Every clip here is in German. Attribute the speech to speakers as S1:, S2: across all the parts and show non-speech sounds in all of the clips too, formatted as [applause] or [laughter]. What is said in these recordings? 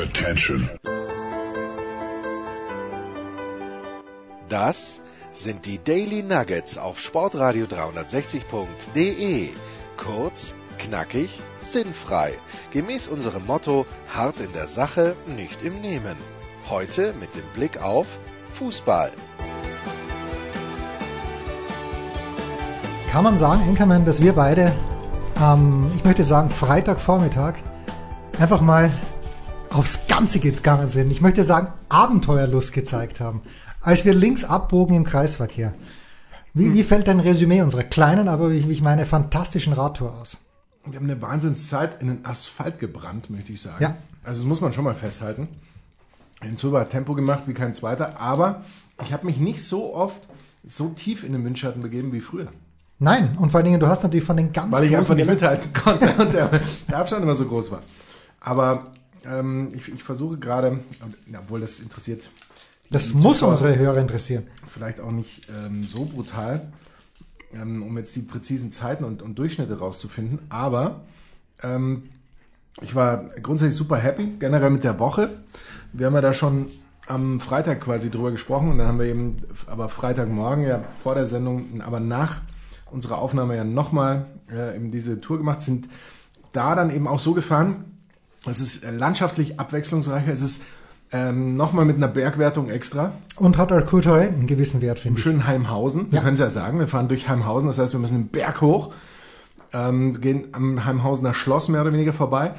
S1: Attention.
S2: Das sind die Daily Nuggets auf Sportradio 360.de. Kurz, knackig, sinnfrei. Gemäß unserem Motto: hart in der Sache, nicht im Nehmen. Heute mit dem Blick auf Fußball.
S3: Kann man sagen, Enkermann, dass wir beide ähm, ich möchte sagen, Freitagvormittag einfach mal aufs Ganze gegangen sind. Ich möchte sagen, Abenteuerlust gezeigt haben, als wir links abbogen im Kreisverkehr. Wie, hm. wie fällt dein Resümee unserer kleinen, aber wie ich meine, fantastischen Radtour aus?
S4: Wir haben eine Wahnsinnszeit in den Asphalt gebrannt, möchte ich sagen.
S3: Ja.
S4: Also das muss man schon mal festhalten. Hinzu war Tempo gemacht wie kein zweiter, aber ich habe mich nicht so oft so tief in den Windschatten begeben wie früher.
S3: Nein, und vor allen Dingen, du hast natürlich von den ganz
S4: Weil ich einfach nicht mithalten konnte und der, der Abstand immer so groß war. Aber ähm, ich, ich, versuche gerade, obwohl das interessiert.
S3: Das muss Zuschauer, unsere Hörer interessieren.
S4: Vielleicht auch nicht ähm, so brutal, ähm, um jetzt die präzisen Zeiten und, und Durchschnitte rauszufinden. Aber ähm, ich war grundsätzlich super happy, generell mit der Woche. Wir haben ja da schon am Freitag quasi drüber gesprochen und dann haben wir eben, aber Freitagmorgen ja vor der Sendung, aber nach unserer Aufnahme ja nochmal äh, eben diese Tour gemacht, sind da dann eben auch so gefahren, es ist äh, landschaftlich abwechslungsreicher, es ist ähm, nochmal mit einer Bergwertung extra.
S3: Und hat Alkurtoi einen gewissen Wert, finde
S4: ich. Schön Heimhausen, wir ja. können es ja sagen, wir fahren durch Heimhausen, das heißt, wir müssen den Berg hoch, ähm, gehen am Heimhausener Schloss mehr oder weniger vorbei,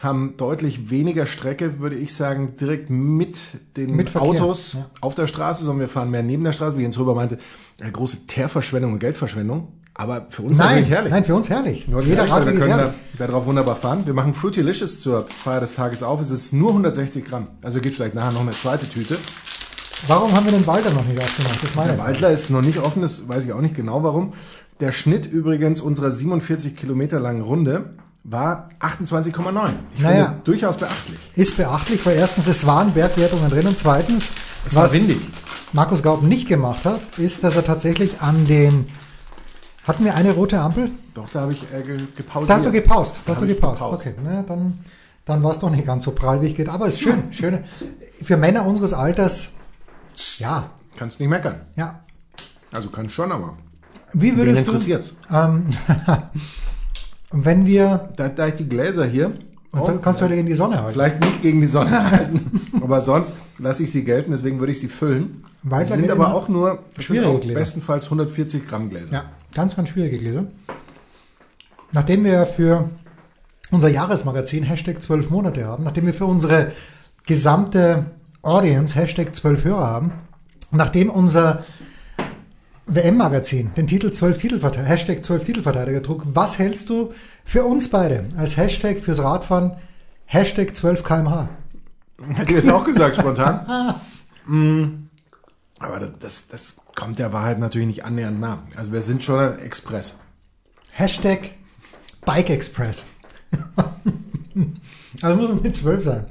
S4: haben deutlich weniger Strecke, würde ich sagen, direkt mit den mit Autos ja. auf der Straße, sondern wir fahren mehr neben der Straße, wie Jens Röber meinte, eine große Teerverschwendung und Geldverschwendung. Aber für uns
S3: nein, natürlich herrlich. Nein, für uns herrlich.
S4: Jeder herrlich, Radweg wir können da, darauf wunderbar fahren. Wir machen Fruitylicious zur Feier des Tages auf. Es ist nur 160 Gramm. Also geht vielleicht nachher noch eine zweite Tüte.
S3: Warum haben wir den Waldler noch nicht aufgemacht?
S4: Das meine Der Waldler ist noch nicht offen, das weiß ich auch nicht genau warum. Der Schnitt übrigens unserer 47 Kilometer langen Runde war 28,9. Ich naja, finde durchaus beachtlich.
S3: Ist beachtlich, weil erstens, es waren Bergwertungen drin und zweitens,
S4: es war windig.
S3: Markus Gaub nicht gemacht hat, ist, dass er tatsächlich an den hatten wir eine rote Ampel?
S4: Doch, da habe ich äh, gepausiert.
S3: Da hast du gepaust. Da hast du gepaust. Okay, na, dann, dann war es doch nicht ganz so prall, wie ich geht. Aber es ist schön. schön. Für Männer unseres Alters, ja.
S4: Kannst nicht meckern.
S3: Ja.
S4: Also kann schon, aber.
S3: Wie würdest Wen
S4: interessiert's?
S3: du... Ähm, [laughs] wenn wir...
S4: Da, da ich die Gläser hier...
S3: Oh, dann kannst du halt gegen die Sonne halten.
S4: Vielleicht nicht gegen die Sonne halten, [laughs] aber sonst lasse ich sie gelten, deswegen würde ich sie füllen. Weiter sie sind aber auch nur,
S3: schwierige
S4: auch bestenfalls 140 Gramm Gläser.
S3: Ja. Ganz, ganz schwierige Gläser. Nachdem wir für unser Jahresmagazin Hashtag 12 Monate haben, nachdem wir für unsere gesamte Audience Hashtag 12 Hörer haben, nachdem unser WM-Magazin den Titel 12 Titelverteidiger, Hashtag 12 Titelverteidiger trug, was hältst du für uns beide als Hashtag fürs Radfahren Hashtag 12 kmh?
S4: Hätte ich jetzt auch gesagt, [laughs] spontan. mm. Aber das, das, das kommt der Wahrheit natürlich nicht annähernd nah. Also wir sind schon ein Express.
S3: Hashtag Bike Express. [laughs] also muss man mit zwölf sein.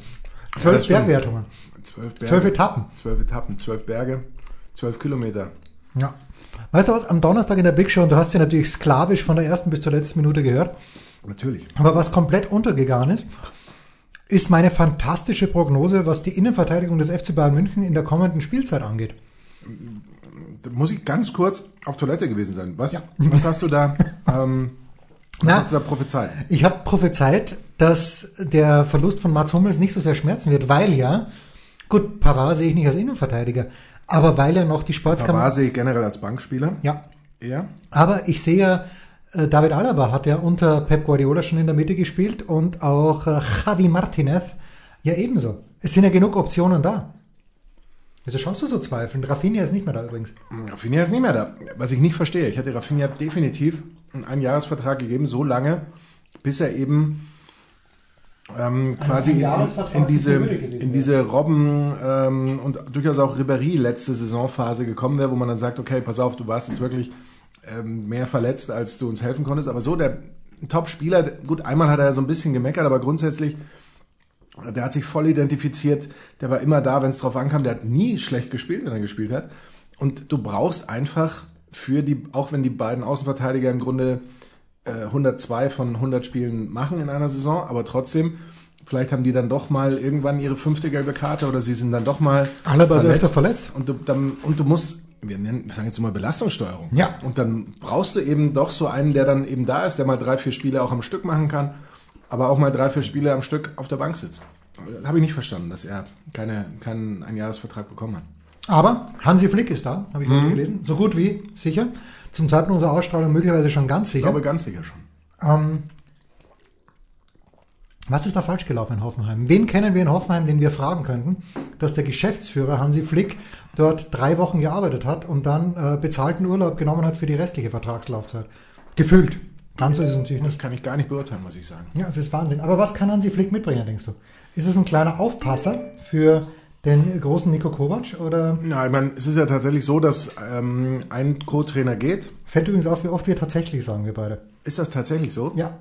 S3: Zwölf ja, Bergwertungen.
S4: Zwölf, Berge,
S3: zwölf Etappen.
S4: Zwölf Etappen, zwölf Berge, zwölf Kilometer.
S3: Ja. Weißt du was, am Donnerstag in der Big Show, und du hast ja natürlich sklavisch von der ersten bis zur letzten Minute gehört.
S4: Natürlich.
S3: Aber was komplett untergegangen ist, ist meine fantastische Prognose, was die Innenverteidigung des FC Bayern München in der kommenden Spielzeit angeht.
S4: Da muss ich ganz kurz auf Toilette gewesen sein. Was, ja. was hast du da, [laughs] ähm, was Na, hast du da prophezeit?
S3: Ich habe prophezeit, dass der Verlust von Mats Hummels nicht so sehr schmerzen wird, weil ja, gut, Pavard sehe ich nicht als Innenverteidiger, aber weil er noch die Sportskammer...
S4: Pavard sehe ich generell als Bankspieler.
S3: Ja. Eher. Aber ich sehe ja, äh, David Alaba hat ja unter Pep Guardiola schon in der Mitte gespielt und auch äh, Javi Martinez ja ebenso. Es sind ja genug Optionen da. Wieso schaust du so zweifeln? Rafinha ist nicht mehr da übrigens.
S4: Rafinha ist nicht mehr da. Was ich nicht verstehe, ich hätte Rafinha definitiv einen Jahresvertrag gegeben, so lange, bis er eben ähm, also quasi in, in, diese, in diese Robben ähm, und durchaus auch Ribéry letzte Saisonphase gekommen wäre, wo man dann sagt, okay, pass auf, du warst jetzt wirklich ähm, mehr verletzt, als du uns helfen konntest. Aber so, der Top-Spieler, gut, einmal hat er so ein bisschen gemeckert, aber grundsätzlich der hat sich voll identifiziert, der war immer da, wenn es drauf ankam, der hat nie schlecht gespielt, wenn er gespielt hat. Und du brauchst einfach für die, auch wenn die beiden Außenverteidiger im Grunde 102 von 100 Spielen machen in einer Saison, aber trotzdem, Vielleicht haben die dann doch mal irgendwann ihre fünfte gelbe Karte oder sie sind dann doch mal
S3: Alaba ist öfter verletzt.
S4: Und du, dann, und du musst, wir, nennen, wir sagen jetzt immer Belastungssteuerung.
S3: Ja.
S4: Und dann brauchst du eben doch so einen, der dann eben da ist, der mal drei, vier Spiele auch am Stück machen kann, aber auch mal drei, vier Spiele am Stück auf der Bank sitzt. Habe ich nicht verstanden, dass er keine, keinen Einjahresvertrag bekommen hat.
S3: Aber Hansi Flick ist da, habe ich mhm. gelesen. So gut wie sicher. Zum Zeitpunkt unserer Ausstrahlung möglicherweise schon ganz sicher.
S4: Ich glaube ganz sicher schon.
S3: Ähm, was ist da falsch gelaufen in Hoffenheim? Wen kennen wir in Hoffenheim, den wir fragen könnten, dass der Geschäftsführer Hansi Flick dort drei Wochen gearbeitet hat und dann äh, bezahlten Urlaub genommen hat für die restliche Vertragslaufzeit? Gefühlt.
S4: Ganz so ist es natürlich nicht. Das kann ich gar nicht beurteilen, muss ich sagen.
S3: Ja, es ist Wahnsinn. Aber was kann Hansi Flick mitbringen, denkst du? Ist es ein kleiner Aufpasser für den großen Nico Kovac? Oder?
S4: Ja, ich meine, es ist ja tatsächlich so, dass ähm, ein Co-Trainer geht.
S3: Fällt übrigens auf, wie oft wir tatsächlich sagen, wir beide.
S4: Ist das tatsächlich so?
S3: Ja.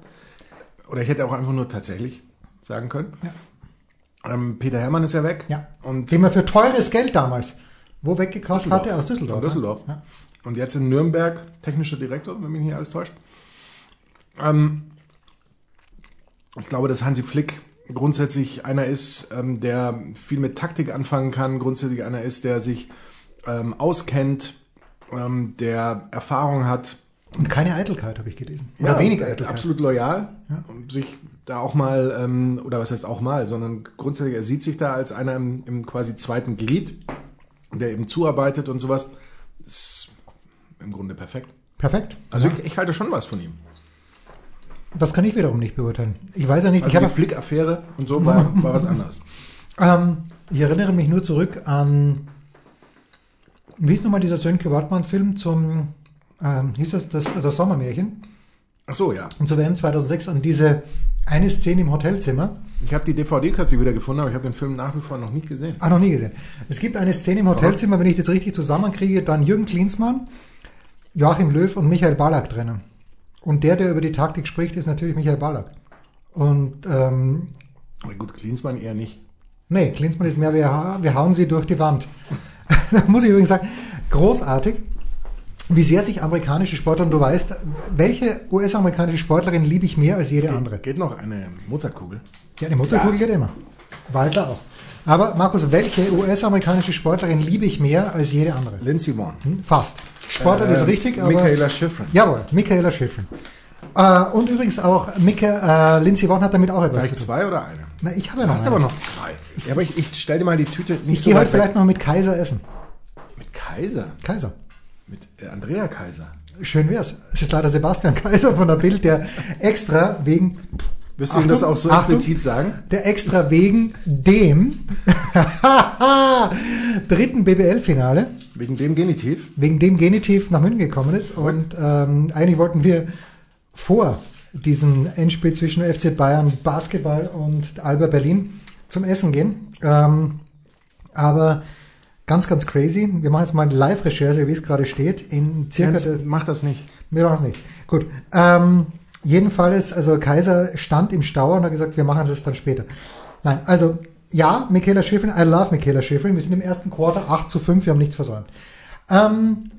S4: Oder ich hätte auch einfach nur tatsächlich sagen können.
S3: Ja.
S4: Ähm, Peter Hermann ist ja weg.
S3: Ja. Und Den man für teures Geld damals wo weggekauft hatte? Aus Düsseldorf.
S4: Von Düsseldorf. Ja. Und jetzt in Nürnberg technischer Direktor, wenn mich nicht alles täuscht. Ähm, ich glaube, dass Hansi Flick grundsätzlich einer ist, ähm, der viel mit Taktik anfangen kann, grundsätzlich einer ist, der sich ähm, auskennt, ähm, der Erfahrung hat
S3: und keine Eitelkeit, habe ich gelesen.
S4: Oder ja, weniger Eitelkeit. Absolut loyal. Ja. Und sich da auch mal, ähm, oder was heißt auch mal, sondern grundsätzlich, er sieht sich da als einer im, im quasi zweiten Glied, der eben zuarbeitet und sowas. Ist im Grunde perfekt.
S3: Perfekt.
S4: Also ja. ich, ich, halte schon was von ihm.
S3: Das kann ich wiederum nicht beurteilen. Ich weiß ja nicht.
S4: Also ich die Flick-Affäre und so war, war was anderes. [laughs]
S3: Ähm, ich erinnere mich nur zurück an, wie ist nochmal dieser Sönke Wartmann-Film zum ähm, hieß das, das das Sommermärchen.
S4: Ach so, ja.
S3: Und zur WM 2006 an diese eine Szene im Hotelzimmer.
S4: Ich habe die DVD kürzlich wieder gefunden, aber ich habe den Film nach wie vor noch nie gesehen.
S3: Ah, noch nie gesehen. Es gibt eine Szene im Hotelzimmer, wenn ich das richtig zusammenkriege, dann Jürgen Klinsmann, Joachim Löw und Michael Ballack drinnen. Und der, der über die Taktik spricht, ist natürlich Michael Ballack. Und ähm,
S4: aber gut, Klinsmann eher nicht.
S3: Nee, Klinsmann ist mehr, wir, wir hauen sie durch die Wand. [laughs] da muss ich übrigens sagen, großartig wie sehr sich amerikanische Sportler, und du weißt, welche US-amerikanische Sportlerin liebe ich mehr als jede
S4: geht,
S3: andere?
S4: Geht noch eine Mozartkugel?
S3: Ja, eine Mozartkugel ja. geht immer. Walter auch. Aber Markus, welche US-amerikanische Sportlerin liebe ich mehr als jede andere?
S4: Lindsey Vonn. Hm,
S3: fast. Sportler äh, ist richtig,
S4: aber... Michaela Schifrin.
S3: Jawohl, Michaela Schifrin. Äh, und übrigens auch Mika, äh, Lindsey Vonn hat damit auch etwas
S4: Gleich zwei oder eine?
S3: Na, ich habe ja noch
S4: Du hast aber noch zwei. Ja, aber ich, ich stell dir mal die Tüte
S3: nicht ich so gehe heute vielleicht noch mit Kaiser essen.
S4: Mit Kaiser?
S3: Kaiser.
S4: Mit äh, Andrea Kaiser.
S3: Schön wär's. Es ist leider Sebastian Kaiser von der Bild, der extra wegen
S4: Wirst du ihm das auch so Achtung, explizit sagen?
S3: Der extra wegen dem [laughs] dritten BBL-Finale.
S4: Wegen dem Genitiv?
S3: Wegen dem Genitiv nach München gekommen ist. Und ähm, eigentlich wollten wir vor diesem Endspiel zwischen FC Bayern Basketball und Alba Berlin zum Essen gehen. Ähm, aber Ganz, ganz crazy. Wir machen jetzt mal eine Live-Recherche, wie es gerade steht. In circa.
S4: Jens, mach das nicht.
S3: Wir machen es nicht. Gut. Ähm, jedenfalls, also Kaiser stand im Stau und hat gesagt, wir machen das dann später. Nein, also ja, Michaela Schifrin, I love Michaela Schifrin. Wir sind im ersten Quarter 8 zu 5, wir haben nichts versäumt. Ähm,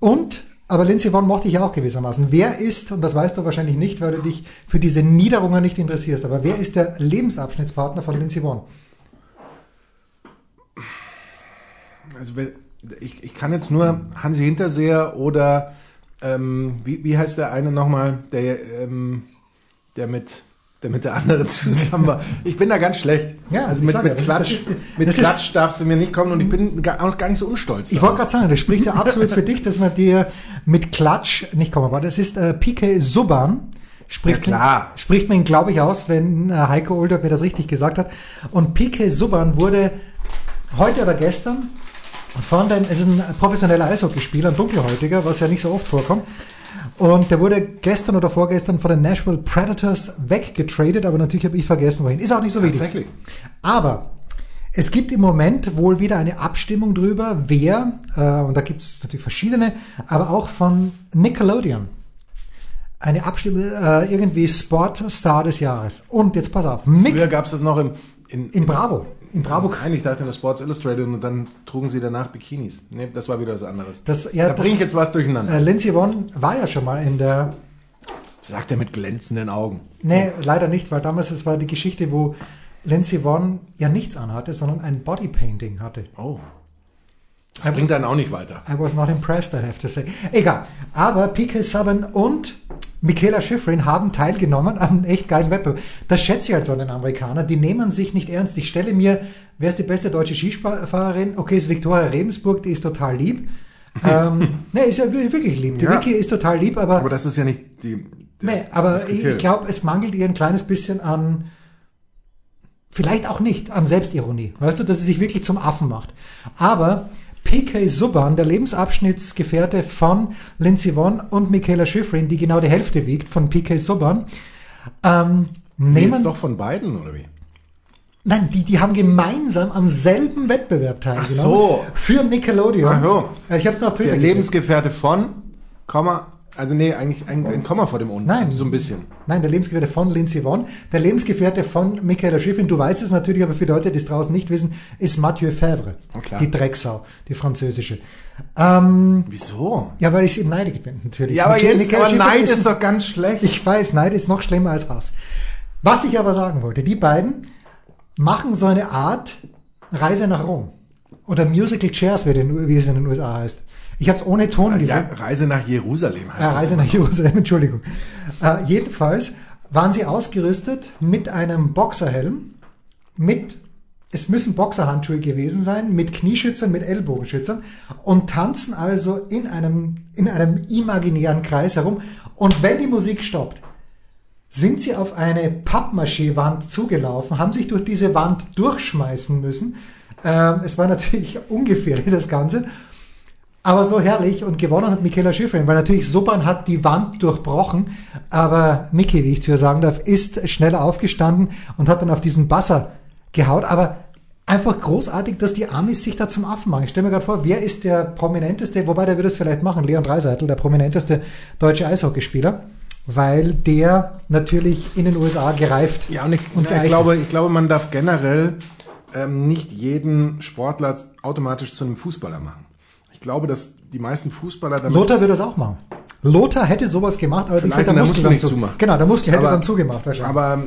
S3: und, aber Lindsay Vonn mochte ich ja auch gewissermaßen. Wer ist, und das weißt du wahrscheinlich nicht, weil du dich für diese Niederungen nicht interessierst, aber wer ist der Lebensabschnittspartner von Lindsay Vonn?
S4: also ich, ich kann jetzt nur Hansi Hinterseher oder ähm, wie, wie heißt der eine nochmal, der, ähm, der mit der mit der anderen [laughs] zusammen war. Ich bin da ganz schlecht.
S3: Ja,
S4: also mit, mit Klatsch, ist, mit Klatsch ist, darfst du mir nicht kommen und ich bin gar, auch gar nicht so unstolz.
S3: Ich wollte gerade sagen, das spricht ja absolut für dich, dass man dir mit Klatsch nicht kommen. Aber das ist äh, PK Subban. Spricht,
S4: ja, klar.
S3: Man, spricht man ihn, glaube ich, aus, wenn äh, Heiko Older mir das richtig gesagt hat. Und PK Subban wurde heute oder gestern von den, es ist ein professioneller Eishockeyspieler, ein dunkelhäutiger, was ja nicht so oft vorkommt. Und der wurde gestern oder vorgestern von den Nashville Predators weggetradet, aber natürlich habe ich vergessen, wohin. Ist auch nicht so wichtig.
S4: Tatsächlich.
S3: Aber es gibt im Moment wohl wieder eine Abstimmung drüber, wer, äh, und da gibt es natürlich verschiedene, aber auch von Nickelodeon. Eine Abstimmung, äh, irgendwie Sportstar des Jahres. Und jetzt pass auf.
S4: Mick, Früher gab es das noch im,
S3: in, in Bravo.
S4: In Bravo. Nein, ich dachte in der Sports Illustrated und dann trugen sie danach Bikinis. Nee, das war wieder was anderes.
S3: Das, ja,
S4: da bringe ich jetzt was durcheinander.
S3: Äh, Lindsay Vonn war ja schon mal in der
S4: Sagt er mit glänzenden Augen.
S3: Nee, leider nicht, weil damals es war die Geschichte, wo Lindsay Vonn ja nichts anhatte, sondern ein Bodypainting hatte.
S4: Oh. Das bringt dann auch nicht weiter.
S3: I was not impressed, I have to say. Egal. Aber PK Subban und Michaela Schifrin haben teilgenommen an einem echt geilen Wettbewerb. Das schätze ich halt so an den Amerikanern. Die nehmen sich nicht ernst. Ich stelle mir, wer ist die beste deutsche Skifahrerin? Okay, ist Viktoria Rebensburg, die ist total lieb. [laughs] ähm, ne, ist ja wirklich lieb. Die
S4: Ja.
S3: Vicky ist total lieb, aber,
S4: Aber das ist ja nicht die. der-
S3: nee, aber ich,
S4: Kriterium.
S3: glaube, es mangelt ihr ein kleines bisschen an, vielleicht auch nicht, an Selbstironie. Weißt du, dass sie sich wirklich zum Affen macht. Aber PK Subban, der Lebensabschnittsgefährte von Lindsey Vonn und Michaela Schifrin, die genau die Hälfte wiegt von PK Subban, ähm, nehmen
S4: Jetzt doch von beiden, oder wie?
S3: Nein, die, die haben gemeinsam am selben Wettbewerb teilgenommen.
S4: so.
S3: Für Nickelodeon.
S4: Ach so.
S3: Also ich habe es noch Twitter
S4: Der. Lebensgefährte von, Komma, also nee, eigentlich ein, ein Komma vor dem unten.
S3: Nein.
S4: So ein bisschen.
S3: Nein, der Lebensgefährte von Lindsay Vonn. Der Lebensgefährte von Michaela Schifrin, du weißt es natürlich, aber für Leute, die es draußen nicht wissen, ist Mathieu Favre.
S4: Oh, klar.
S3: Die Drecksau, die französische. Ähm,
S4: Wieso?
S3: ja, weil ich eben neidig bin, natürlich.
S4: Ja, aber
S3: Michaela-
S4: jetzt,
S3: Michaela
S4: aber
S3: Schifrin
S4: Neid
S3: ein-
S4: ist doch ganz schlecht.
S3: Ich weiß, Neid ist noch schlimmer als Hass. Was ich aber sagen wollte, die beiden machen so eine Art Reise nach Rom. Oder Musical Chairs, wie, den, wie es in den USA heißt. Ich habe es ohne Ton
S4: ja,
S3: gesehen.
S4: Reise nach Jerusalem heißt
S3: Äh,
S4: das.
S3: Reise nach Jerusalem, [laughs] Entschuldigung. Äh, jedenfalls waren sie ausgerüstet mit einem Boxerhelm, mit, es müssen Boxerhandschuhe gewesen sein, mit Knieschützern, mit Ellbogenschützern und tanzen also in einem, in einem imaginären Kreis herum. Und wenn die Musik stoppt, sind sie auf eine Pappmaché-Wand zugelaufen, haben sich durch diese Wand durchschmeißen müssen. Ähm, es war natürlich [laughs] ungefährlich, das Ganze. Aber so herrlich und gewonnen hat Michaela Schifrin, weil natürlich Subban hat die Wand durchbrochen, aber Mickey, wie ich zu ihr sagen darf, ist schneller aufgestanden und hat dann auf diesen Basser gehaut, aber einfach großartig, dass die Amis sich da zum Affen machen. Ich stelle mir gerade vor, wer ist der prominenteste, wobei der würde es vielleicht machen, Leon Dreiseitel, der prominenteste deutsche Eishockeyspieler, weil der natürlich in den USA gereift
S4: Ja, und ich,
S3: und
S4: ich, glaube,
S3: ist.
S4: ich glaube, man darf generell ähm, nicht jeden Sportler automatisch zu einem Fußballer machen. Ich glaube, dass die meisten Fußballer damit
S3: Lothar würde das auch machen. Lothar hätte sowas gemacht, allerdings
S4: Vielleicht,
S3: hätte der
S4: wenn der
S3: Muskel
S4: Muskel
S3: dann
S4: nicht
S3: zu,
S4: zumacht.
S3: Genau, der Muskel hätte
S4: Aber-
S3: dann zugemacht wahrscheinlich.
S4: Aber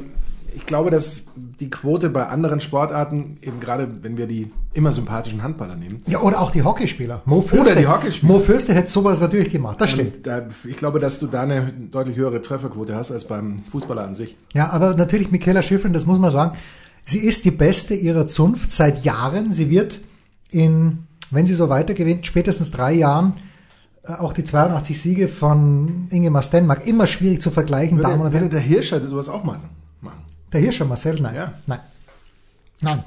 S4: ich glaube, dass die Quote bei anderen Sportarten, eben gerade wenn wir die immer sympathischen Handballer nehmen,
S3: Ja, oder auch die Hockeyspieler. Mo Fürste,
S4: die Hockeyspieler.
S3: Mo Fürste hätte sowas natürlich gemacht, das stimmt.
S4: da, ich glaube, dass du da eine deutlich höhere Trefferquote hast als beim Fußballer an sich.
S3: Ja, aber natürlich Michaela Schifrin, das muss man sagen, sie ist die beste ihrer Zunft seit Jahren. Sie wird in, wenn sie so weiter gewinnt, spätestens drei Jahren äh, auch die 82 Siege von Ingemar Stenmark immer schwierig zu vergleichen. Damen
S4: Würde,
S3: und
S4: würde der Hirscher sowas auch machen?
S3: Der Hirscher Marcel, nein.
S4: Ja.
S3: Nein. Nein.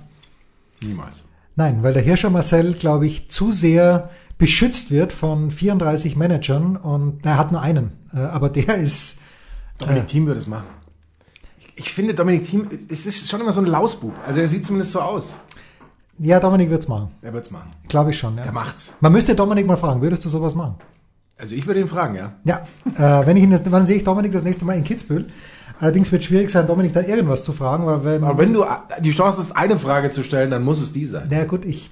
S4: Niemals.
S3: Nein, weil der Hirscher Marcel, glaube ich, zu sehr beschützt wird von 34 Managern und er hat nur einen. Äh, Aber der ist,
S4: Dominik Thiem würde es machen. Ich, ich finde, Dominik Thiem, es ist schon immer so ein Lausbub. Also er sieht zumindest so aus.
S3: Ja, Dominik wird's machen.
S4: Er wird es machen.
S3: Glaube ich schon, ja.
S4: Er macht's.
S3: Man müsste Dominik mal fragen, würdest du sowas machen?
S4: Also ich würde ihn fragen, ja.
S3: Ja, äh, wenn ich ihn das, wann sehe ich Dominik das nächste Mal in Kitzbühel? Allerdings wird es schwierig sein, Dominik da irgendwas zu fragen, weil wenn,
S4: Aber wenn du die Chance hast, eine Frage zu stellen, dann muss es die sein.
S3: na gut, ich,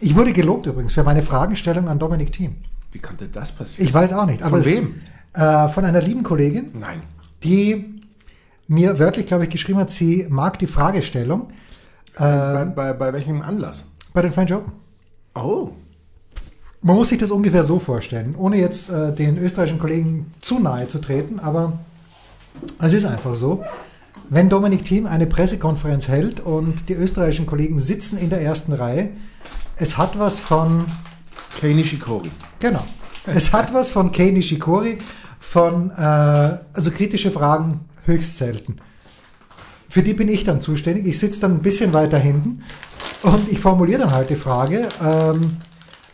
S3: ich wurde gelobt übrigens für meine Fragestellung an Dominik Thiem.
S4: Wie konnte das passieren?
S3: Ich weiß auch nicht. Aber
S4: Von
S3: es-
S4: wem?
S3: Äh, von einer lieben Kollegin,
S4: Nein.
S3: die mir wörtlich, glaube ich, geschrieben hat, sie mag die Fragestellung
S4: bei, bei, bei welchem Anlass?
S3: bei den French Open.
S4: Oh.
S3: Man muss sich das ungefähr so vorstellen, ohne jetzt äh, den österreichischen Kollegen zu nahe zu treten, aber es ist einfach so. Wenn Dominik Thiem eine Pressekonferenz hält und die österreichischen Kollegen sitzen in der ersten Reihe, es hat was von,
S4: Kei Nishikori.
S3: genau, es hat was von Kei Nishikori, von, äh, also kritische Fragen höchst selten. Für die bin ich dann zuständig. Ich sitze dann ein bisschen weiter hinten und ich formuliere dann halt die Frage, ähm,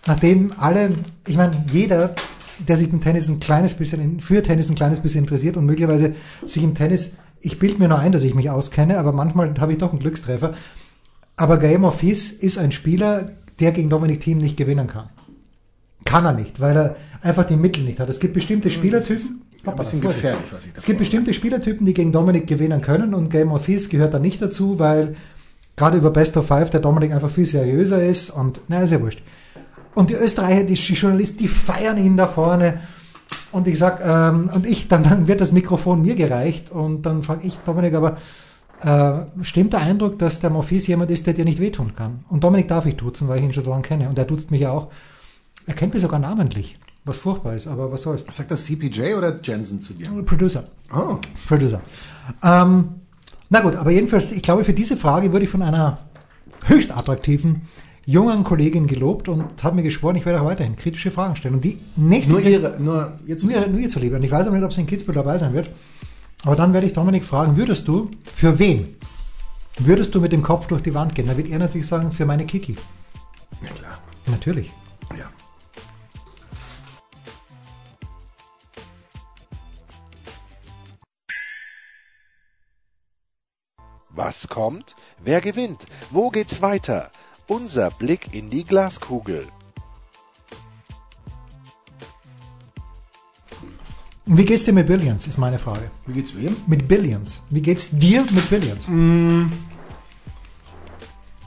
S3: nachdem alle, ich meine, jeder, der sich im Tennis ein kleines bisschen, für Tennis ein kleines bisschen interessiert und möglicherweise sich im Tennis, ich bilde mir nur ein, dass ich mich auskenne, aber manchmal habe ich doch einen Glückstreffer. Aber Game of Fis ist ein Spieler, der gegen Dominik Thiem nicht gewinnen kann. Kann er nicht, weil er einfach die Mittel nicht hat. Es gibt bestimmte Spielertypen.
S4: Ein bisschen gefährlich, was ich da
S3: Es gibt bestimmte Spielertypen, die gegen Dominik gewinnen können und Game of Thieves gehört da nicht dazu, weil gerade über Best of Five der Dominik einfach viel seriöser ist und na, ist ja wurscht. Und die Österreicher, die Journalisten, die feiern ihn da vorne Und ich sag, ähm, und ich, dann, dann wird das Mikrofon mir gereicht und dann frage ich Dominik, aber äh, stimmt der Eindruck, dass der Morphis jemand ist, der dir nicht wehtun kann? Und Dominik darf ich duzen, weil ich ihn schon so lange kenne. Und er duzt mich ja auch. Er kennt mich sogar namentlich. Was furchtbar ist, aber was soll's.
S4: Sagt das CPJ oder Jensen zu dir?
S3: Producer. Oh. Producer. Ähm, na gut, aber jedenfalls, ich glaube, für diese Frage würde ich von einer höchst attraktiven jungen Kollegin gelobt und habe mir geschworen, ich werde auch weiterhin kritische Fragen stellen. Und die nächste.
S4: Nur ihre, nur
S3: ihr zu, nur, nur ihr zu lieben. Und ich weiß auch nicht, ob sie in Kitzbühel dabei sein wird. Aber dann werde ich Dominik fragen, würdest du, für wen würdest du mit dem Kopf durch die Wand gehen? Da wird er natürlich sagen, für meine Kiki.
S4: Ja klar.
S3: Natürlich.
S4: Ja.
S2: Was kommt? Wer gewinnt? Wo geht's weiter? Unser Blick in die Glaskugel.
S3: Wie geht's dir mit Billions, ist meine Frage.
S4: Wie geht's wem?
S3: Mit Billions. Wie geht's dir mit Billions?
S4: Mm.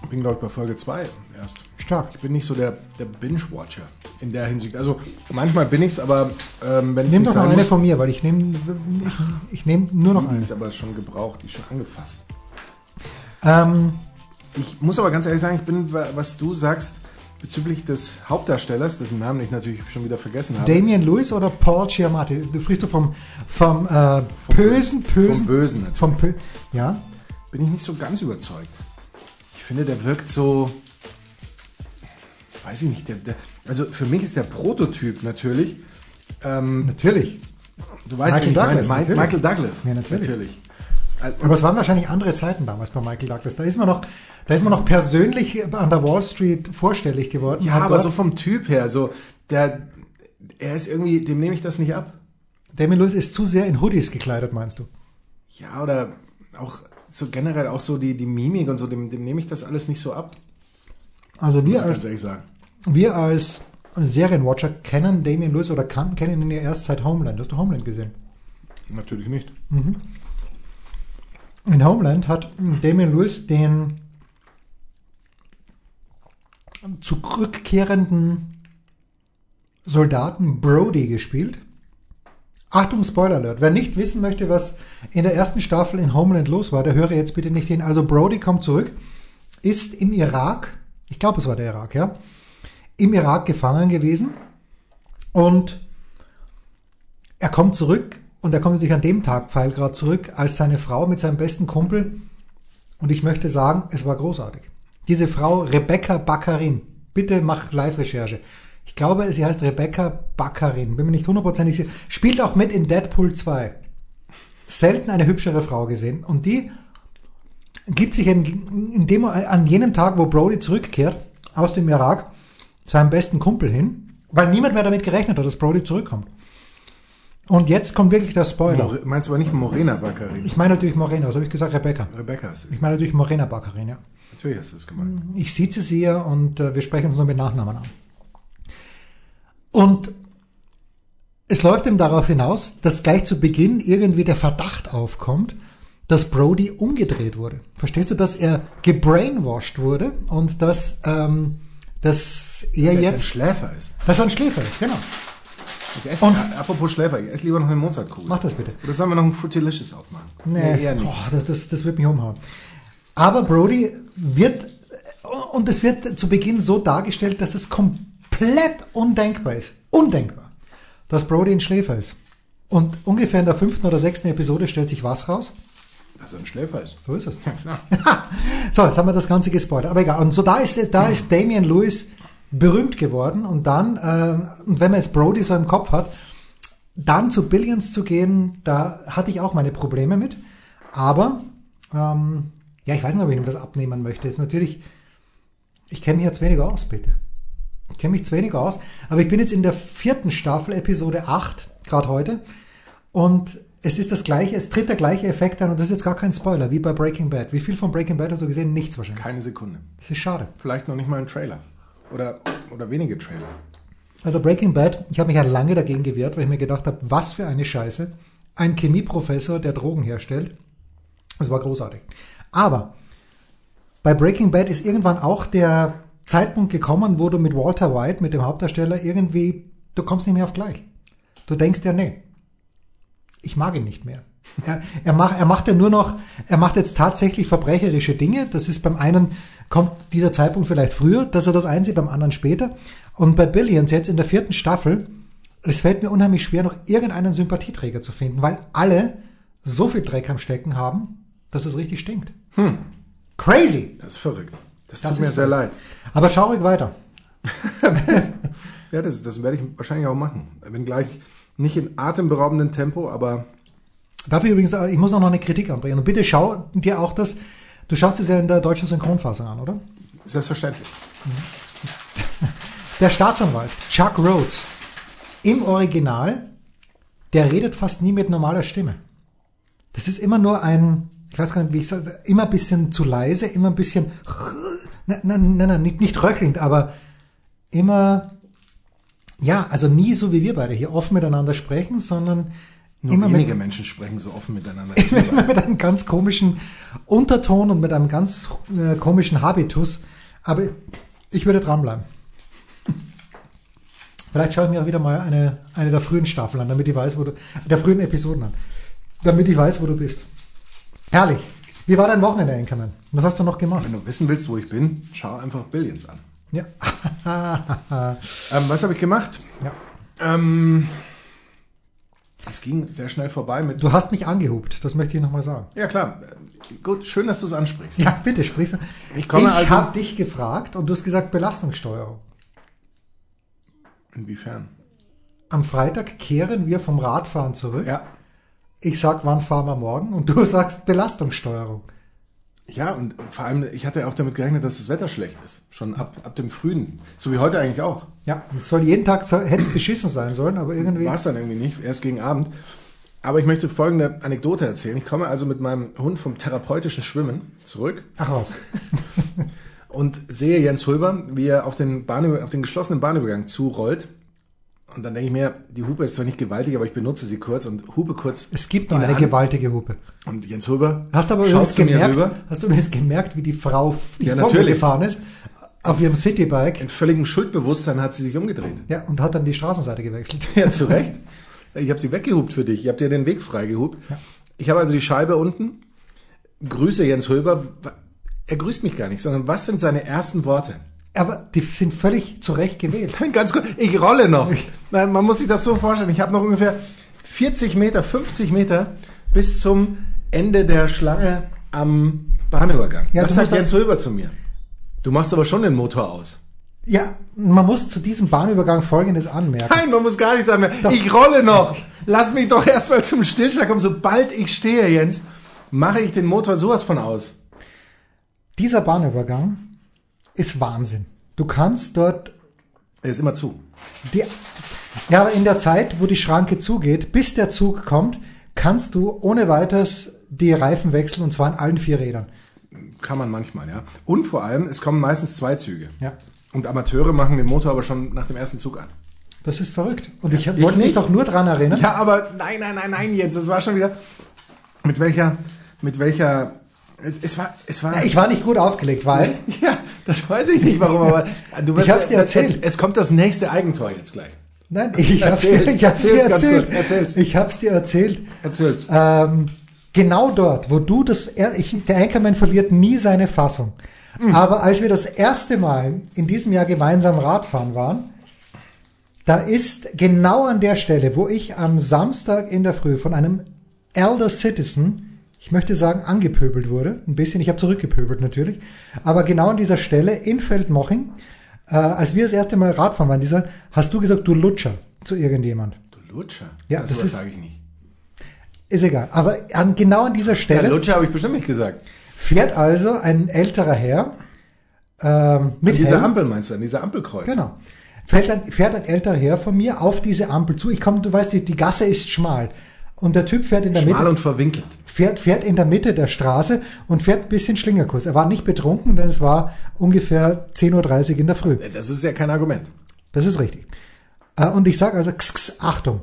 S4: Ich bin, glaube ich, bei Folge 2 erst.
S3: Stark.
S4: Ich bin nicht so der, der Binge-Watcher in der Hinsicht. Also manchmal bin ich's, aber ähm, wenn es
S3: Nimm
S4: nicht
S3: doch mal
S4: sein
S3: eine
S4: muss,
S3: von mir, weil ich nehme ich, ich nehm nur noch
S4: die
S3: eine.
S4: ist aber schon gebraucht, die ist schon angefasst.
S3: Ähm,
S4: Ich muss aber ganz ehrlich sagen, ich bin, wa- was du sagst, bezüglich des Hauptdarstellers, dessen Namen ich natürlich schon wieder vergessen habe.
S3: Damian Lewis oder Paul Giamatti? Du sprichst du vom, vom äh, Bösen, Bösen,
S4: Vom Bösen natürlich.
S3: vom Pö ja.
S4: bin ich nicht so ganz überzeugt. Ich finde, der wirkt so, weiß ich nicht, der, der, also für mich ist der Prototyp natürlich, ähm,
S3: Natürlich.
S4: du weißt,
S3: Michael Douglas.
S4: Michael Douglas,
S3: Ja, natürlich.
S4: natürlich. Also,
S3: Aber es waren wahrscheinlich andere Zeiten damals bei Michael Douglas. Da ist man noch, da ist man noch persönlich an der Wall Street vorstellig geworden.
S4: ja, aber so vom Typ her, so, der, er ist irgendwie, dem nehme ich das nicht ab.
S3: Damian Lewis ist zu sehr in Hoodies gekleidet, meinst du?
S4: Ja, oder auch so generell auch so die, die Mimik und so, dem, dem nehme ich das alles nicht so ab,
S3: Also wir als, wir als Serienwatcher kennen Damian Lewis oder kan kennen ihn ja erst seit Homeland. Hast du Homeland gesehen?
S4: Natürlich nicht.
S3: In Homeland hat Damian Lewis den zurückkehrenden Soldaten Brody gespielt. Achtung, Spoiler Alert. Wer nicht wissen möchte, was in der ersten Staffel in Homeland los war, der höre jetzt bitte nicht hin. Also Brody kommt zurück, ist im Irak, ich glaube es war der Irak, ja, im Irak gefangen gewesen und er kommt zurück und er kommt natürlich an dem Tag Pfeil gerade zurück, als seine Frau mit seinem besten Kumpel und ich möchte sagen, es war großartig. Diese Frau Rebecca Baccarin, bitte mach Live-Recherche. Ich glaube, sie heißt Rebecca Baccarin, bin mir nicht hundertprozentig sicher. Spielt auch mit in Deadpool 2. Selten eine hübschere Frau gesehen. Und die gibt sich eben dem, an jenem Tag, wo Brody zurückkehrt aus dem Irak, seinem besten Kumpel hin, weil niemand mehr damit gerechnet hat, dass Brody zurückkommt. Und jetzt kommt wirklich der Spoiler.
S4: More, meinst du aber nicht Morena Baccarin?
S3: Ich meine natürlich Morena, was habe ich gesagt? Rebecca.
S4: Rebecca ist
S3: Ich meine natürlich Morena Baccarin, ja.
S4: Natürlich hast du das gemeint.
S3: Ich sieze sie ja und äh, wir sprechen uns nur mit Nachnamen an. Und es läuft eben darauf hinaus, dass gleich zu Beginn irgendwie der Verdacht aufkommt, dass Brody umgedreht wurde. Verstehst du, dass er gebrainwashed wurde und dass, ähm, dass er
S4: Dass er
S3: jetzt,
S4: ein Schläfer ist.
S3: dass er ein Schläfer ist, genau.
S4: Ich esse,
S3: Und-
S4: apropos Schläfer, ich esse lieber noch eine Mozartkugel.
S3: Mach das bitte.
S4: Oder sollen wir noch ein Frutilicious aufmachen?
S3: Nee,
S4: eher nicht.
S3: boah, das, das, das wird mich umhauen. Aber Brody wird, und es wird zu Beginn so dargestellt, dass es komplett undenkbar ist. Undenkbar. Dass Brody ein Schläfer ist. Und ungefähr in der fünften oder sechsten Episode stellt sich was raus?
S4: Dass er ein Schläfer ist.
S3: So ist es. [laughs]
S4: Ja, klar. [laughs]
S3: so, jetzt haben wir das Ganze gespoilert. Aber egal. Und so da ist, da ist Damian Lewis berühmt geworden. Und dann, äh, und wenn man jetzt Brody so im Kopf hat, dann zu Billions zu gehen, da hatte ich auch meine Probleme mit. Aber, ähm, ja, ich weiß nicht, ob ich ihm das abnehmen möchte. Ist natürlich, ich kenne mich jetzt weniger aus, bitte. Ich kenne mich zu weniger aus. Aber ich bin jetzt in der vierten Staffel, Episode 8, gerade heute. Und es ist das gleiche, es tritt der gleiche Effekt ein und das ist jetzt gar kein Spoiler, wie bei Breaking Bad. Wie viel von Breaking Bad hast du gesehen? Nichts wahrscheinlich.
S4: Keine Sekunde.
S3: Das ist schade.
S4: Vielleicht noch nicht mal ein Trailer. Oder, oder wenige Trailer.
S3: Also Breaking Bad, ich habe mich ja lange dagegen gewehrt, weil ich mir gedacht habe, was für eine Scheiße. Ein Chemieprofessor, der Drogen herstellt. Das war großartig. Aber bei Breaking Bad ist irgendwann auch der Zeitpunkt gekommen, wo du mit Walter White, mit dem Hauptdarsteller, irgendwie, du kommst nicht mehr auf gleich. Du denkst ja, nee, ich mag ihn nicht mehr. Er, er, macht, er macht ja nur noch, er macht jetzt tatsächlich verbrecherische Dinge. Das ist beim einen, kommt dieser Zeitpunkt vielleicht früher, dass er das einsieht, beim anderen später. Und bei Billions jetzt in der vierten Staffel, es fällt mir unheimlich schwer, noch irgendeinen Sympathieträger zu finden, weil alle so viel Dreck am Stecken haben, dass es richtig stinkt.
S4: Hm.
S3: Crazy!
S4: Das ist verrückt. Das,
S3: Das
S4: tut mir sehr
S3: verrückt.
S4: leid.
S3: Aber schaurig weiter. [laughs]
S4: Ja, das, das werde ich wahrscheinlich auch machen. Bin gleich nicht in atemberaubendem Tempo, aber
S3: Dafür übrigens, äh, ich muss auch noch eine Kritik anbringen. Und bitte schau dir auch das, du schaust es ja in der deutschen Synchronfassung an, oder?
S4: selbstverständlich.
S3: Der Staatsanwalt, Chuck Rhodes, im Original, der redet fast nie mit normaler Stimme. Das ist immer nur ein, ich weiß gar nicht, wie ich sage, immer ein bisschen zu leise, immer ein bisschen, nein, nein, nein, nicht, nicht röchelnd, aber immer, ja, also nie so wie wir beide hier offen miteinander sprechen, sondern
S4: Nur
S3: immer
S4: wenige
S3: mit,
S4: Menschen sprechen so offen miteinander. [laughs]
S3: immer mit einem ganz komischen Unterton und mit einem ganz äh, komischen Habitus. Aber ich würde dranbleiben. Vielleicht schaue ich mir auch wieder mal eine, eine der frühen Staffeln an, damit ich weiß, wo du, der frühen Episoden an, damit ich weiß, wo du bist. Herrlich. Wie war dein Wochenende, Enkermann? Was hast du noch gemacht?
S4: Wenn du wissen willst, wo ich bin, schau einfach Billions an.
S3: Ja. [laughs]
S4: Ähm, was habe ich gemacht?
S3: ja.
S4: Ähm, es ging sehr schnell vorbei mit.
S3: Du hast mich angehupt, das möchte ich nochmal sagen.
S4: Ja klar. Gut, schön, dass du es ansprichst.
S3: Ja, bitte, sprich.
S4: Ich komme
S3: ich
S4: also-
S3: habe dich gefragt und du hast gesagt Belastungssteuerung.
S4: Inwiefern?
S3: Am Freitag kehren wir vom Radfahren zurück.
S4: Ja.
S3: Ich sag, wann fahren wir morgen? Und du [laughs] sagst Belastungssteuerung.
S4: Ja, und vor allem, ich hatte ja auch damit gerechnet, dass das Wetter schlecht ist. Schon ab, ab dem Frühen. So wie heute eigentlich auch.
S3: Ja, es soll jeden Tag, hätte es beschissen sein sollen, aber irgendwie.
S4: War es dann irgendwie nicht, erst gegen Abend. Aber ich möchte folgende Anekdote erzählen. Ich komme also mit meinem Hund vom therapeutischen Schwimmen zurück
S3: Ach was.
S4: und sehe Jens Hulber, wie er auf den, Bahnüber, auf den geschlossenen Bahnübergang zurollt. Und dann denke ich mir, die Hupe ist zwar nicht gewaltig, aber ich benutze sie kurz und hupe kurz.
S3: Es gibt
S4: der
S3: eine
S4: Hand.
S3: gewaltige Hupe.
S4: Und Jens Hulber
S3: Hast du aber übrigens gemerkt, hast du übrigens gemerkt, wie die Frau, die
S4: Ja, natürlich.
S3: gefahren ist, auf ihrem Citybike,
S4: In völligem Schuldbewusstsein hat sie sich umgedreht.
S3: ja, und hat dann die Straßenseite gewechselt.
S4: Ja, zu Recht. Ich habe sie weggehupt für dich. Ich habe dir den Weg freigehupt. Ich habe also die Scheibe unten. Grüße Jens Hulber. Er grüßt mich gar nicht, sondern was sind seine ersten Worte?
S3: Aber die sind völlig zu Recht gewählt.
S4: Nein, Ganz kurz, ich rolle noch. Nein, man muss sich das so vorstellen. Ich habe noch ungefähr 40 Meter, 50 Meter bis zum Ende der Schlange am Bahnübergang.
S3: Ja,
S4: das sagt Jens Hulber zu mir. Du machst aber schon den Motor aus.
S3: Ja, man muss zu diesem Bahnübergang Folgendes anmerken.
S4: Nein, man muss gar nichts sagen mehr. Ich rolle noch. [laughs] Lass mich doch erstmal zum Stillstand kommen. Sobald ich stehe, Jens, mache ich den Motor sowas von aus.
S3: Dieser Bahnübergang ist Wahnsinn. Du kannst dort
S4: Er ist immer zu.
S3: Die, ja, aber in der Zeit, wo die Schranke zugeht, bis der Zug kommt, kannst du ohne weiteres die Reifen wechseln und zwar an allen vier Rädern.
S4: Kann man manchmal, ja. Und vor allem, es kommen meistens zwei Züge.
S3: Ja,
S4: Und Amateure machen den Motor aber schon nach dem ersten Zug an.
S3: das ist verrückt. Und ich,
S4: ich
S3: wollte mich
S4: nicht.
S3: doch nur dran erinnern.
S4: Ja, aber nein, nein, nein, nein, Jens, das war schon wieder. Mit welcher, mit welcher. Es war, es war.
S3: Ja, ich war nicht gut aufgelegt, weil
S4: ja, das weiß ich nicht warum, aber du wirst,
S3: Ich hab's dir erzählt.
S4: Es, es kommt das nächste Eigentor jetzt gleich.
S3: nein, ich hab's dir,
S4: Erzähl's,
S3: ich hab's dir erzählt.
S4: kurz, erzähl's.
S3: Ich hab's dir erzählt.
S4: Erzähl's.
S3: Ähm, genau dort, wo du das, ich, der Anchorman verliert nie seine Fassung.
S4: Mhm.
S3: Aber als wir das erste Mal in diesem Jahr gemeinsam Radfahren waren, da ist genau an der Stelle, wo ich am Samstag in der Früh von einem Elder Citizen, ich möchte sagen, angepöbelt wurde, ein bisschen, ich habe zurückgepöbelt natürlich, aber genau an dieser Stelle in Feldmoching, äh, als wir das erste Mal Radfahren waren, dieser, hast du gesagt, du Lutscher zu irgendjemand.
S4: Du Lutscher.
S3: Ja,
S4: Also
S3: das ist-
S4: sage ich nicht.
S3: Ist egal. Aber an, genau an dieser
S4: Ja,
S3: Stelle
S4: Lutscher habe ich bestimmt nicht gesagt.
S3: fährt also ein älterer Herr ähm, mit
S4: An dieser
S3: Helm.
S4: Ampel meinst du, an dieser Ampelkreuz.
S3: Genau. Fährt ein, fährt ein älterer Herr von mir auf diese Ampel zu. Ich komme, du weißt, die, die Gasse ist schmal. Und der Typ fährt in der
S4: Schmal
S3: Mitte,
S4: und verwinkelt.
S3: Fährt, fährt in der Mitte der Straße und fährt ein bisschen Schlingerkurs. Er war nicht betrunken, denn es war ungefähr 10.30 Uhr in der Früh.
S4: Das ist ja kein Argument.
S3: Das ist richtig. Äh, und ich sage also, x, x, Achtung.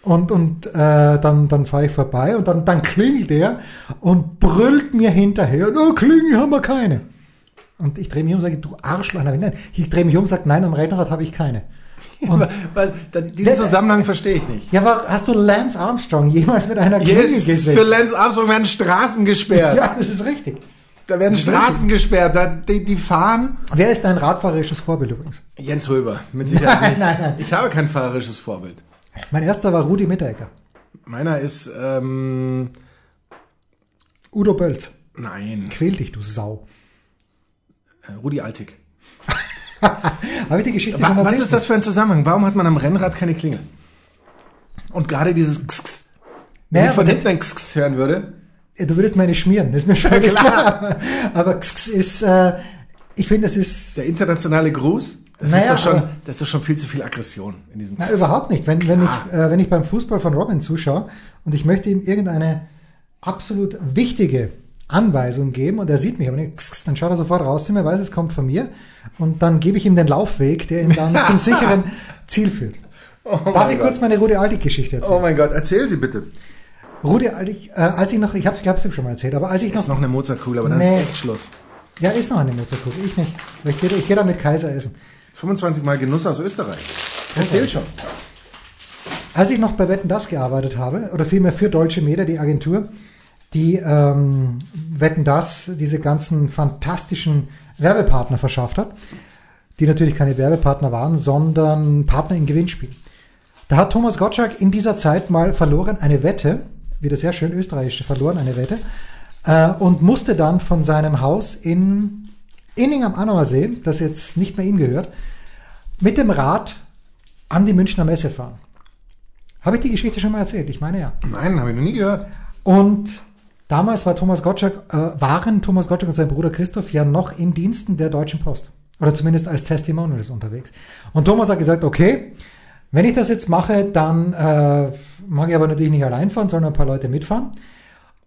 S3: Und, und äh, dann, dann fahre ich vorbei und dann, dann klingelt er und brüllt mir hinterher, no, Klingel haben wir keine. Und ich drehe mich um und sage, du Arschloch. Nein. Ich drehe mich um und sage, nein, am Rennrad habe ich keine. [laughs]
S4: Und diesen Zusammenhang verstehe ich nicht.
S3: Ja, aber hast du Lance Armstrong jemals mit einer Klingel gesehen?
S4: Für Lance Armstrong werden Straßen gesperrt. [laughs]
S3: ja, das ist richtig.
S4: Da werden Straßen gesperrt, da, die, die fahren.
S3: Wer ist dein radfahrerisches Vorbild übrigens?
S4: Jens Röber, mit Sicherheit [laughs] nein, nicht. Nein, nein. Ich habe kein fahrerisches Vorbild.
S3: Mein erster war Rudi Mitteregger.
S4: Meiner ist ähm,
S3: Udo Bölz.
S4: Nein.
S3: Quäl dich, du Sau.
S4: Äh, Rudi Altig. [laughs]
S3: Habe ich die Geschichte
S4: schon mal Was ist das für ein Zusammenhang? Warum hat man am Rennrad keine Klingel? Und gerade dieses X, wenn naja, ich von hinten ein X hören würde.
S3: Du würdest meine schmieren, das ist mir schon [laughs] ja, klar. Aber X ist, äh, ich finde, das ist...
S4: Der internationale Gruß? Das, naja, ist doch schon, das ist doch schon viel zu viel Aggression in diesem
S3: Na, überhaupt nicht. Wenn, wenn, ich, äh, wenn ich beim Fußball von Robin zuschaue und ich möchte ihm irgendeine absolut wichtige Anweisung geben und er sieht mich, aber nicht, dann schaut er sofort raus zu mir, weiß, es kommt von mir und dann gebe ich ihm den Laufweg, der ihn dann zum [laughs] sicheren Ziel führt. Oh Darf ich Gott. kurz meine Rudi Altig-Geschichte erzählen?
S4: Oh mein Gott, erzähl sie bitte.
S3: Rudi Altig, äh, als ich noch, ich habe es schon mal erzählt, aber als ich
S4: ist noch...
S3: Ist
S4: noch eine Mozartkugel, aber dann nee. ist echt Schluss.
S3: Ja, ist noch eine Mozartkugel, ich nicht. Ich gehe ich geh da mit Kaiser essen.
S4: 25 Mal Genuss aus Österreich. Erzähl schon.
S3: Als ich noch bei Wetten Das gearbeitet habe, oder vielmehr für Deutsche Media, die Agentur, die ähm, Wetten das diese ganzen fantastischen Werbepartner verschafft hat, die natürlich keine Werbepartner waren, sondern Partner in Gewinnspielen. Da hat Thomas Gottschalk in dieser Zeit mal verloren eine Wette, wieder sehr schön österreichisch verloren, eine Wette, äh, und musste dann von seinem Haus in Inning am Annauer das jetzt nicht mehr ihm gehört, mit dem Rad an die Münchner Messe fahren. Habe ich die Geschichte schon mal erzählt? Ich meine ja.
S4: Nein, habe ich noch nie gehört.
S3: Und Damals war Thomas Gottschalk, äh, waren Thomas Gottschalk und sein Bruder Christoph ja noch in Diensten der Deutschen Post. Oder zumindest als Testimonials unterwegs. Und Thomas hat gesagt, okay, wenn ich das jetzt mache, dann äh, mag ich aber natürlich nicht allein fahren, sondern ein paar Leute mitfahren.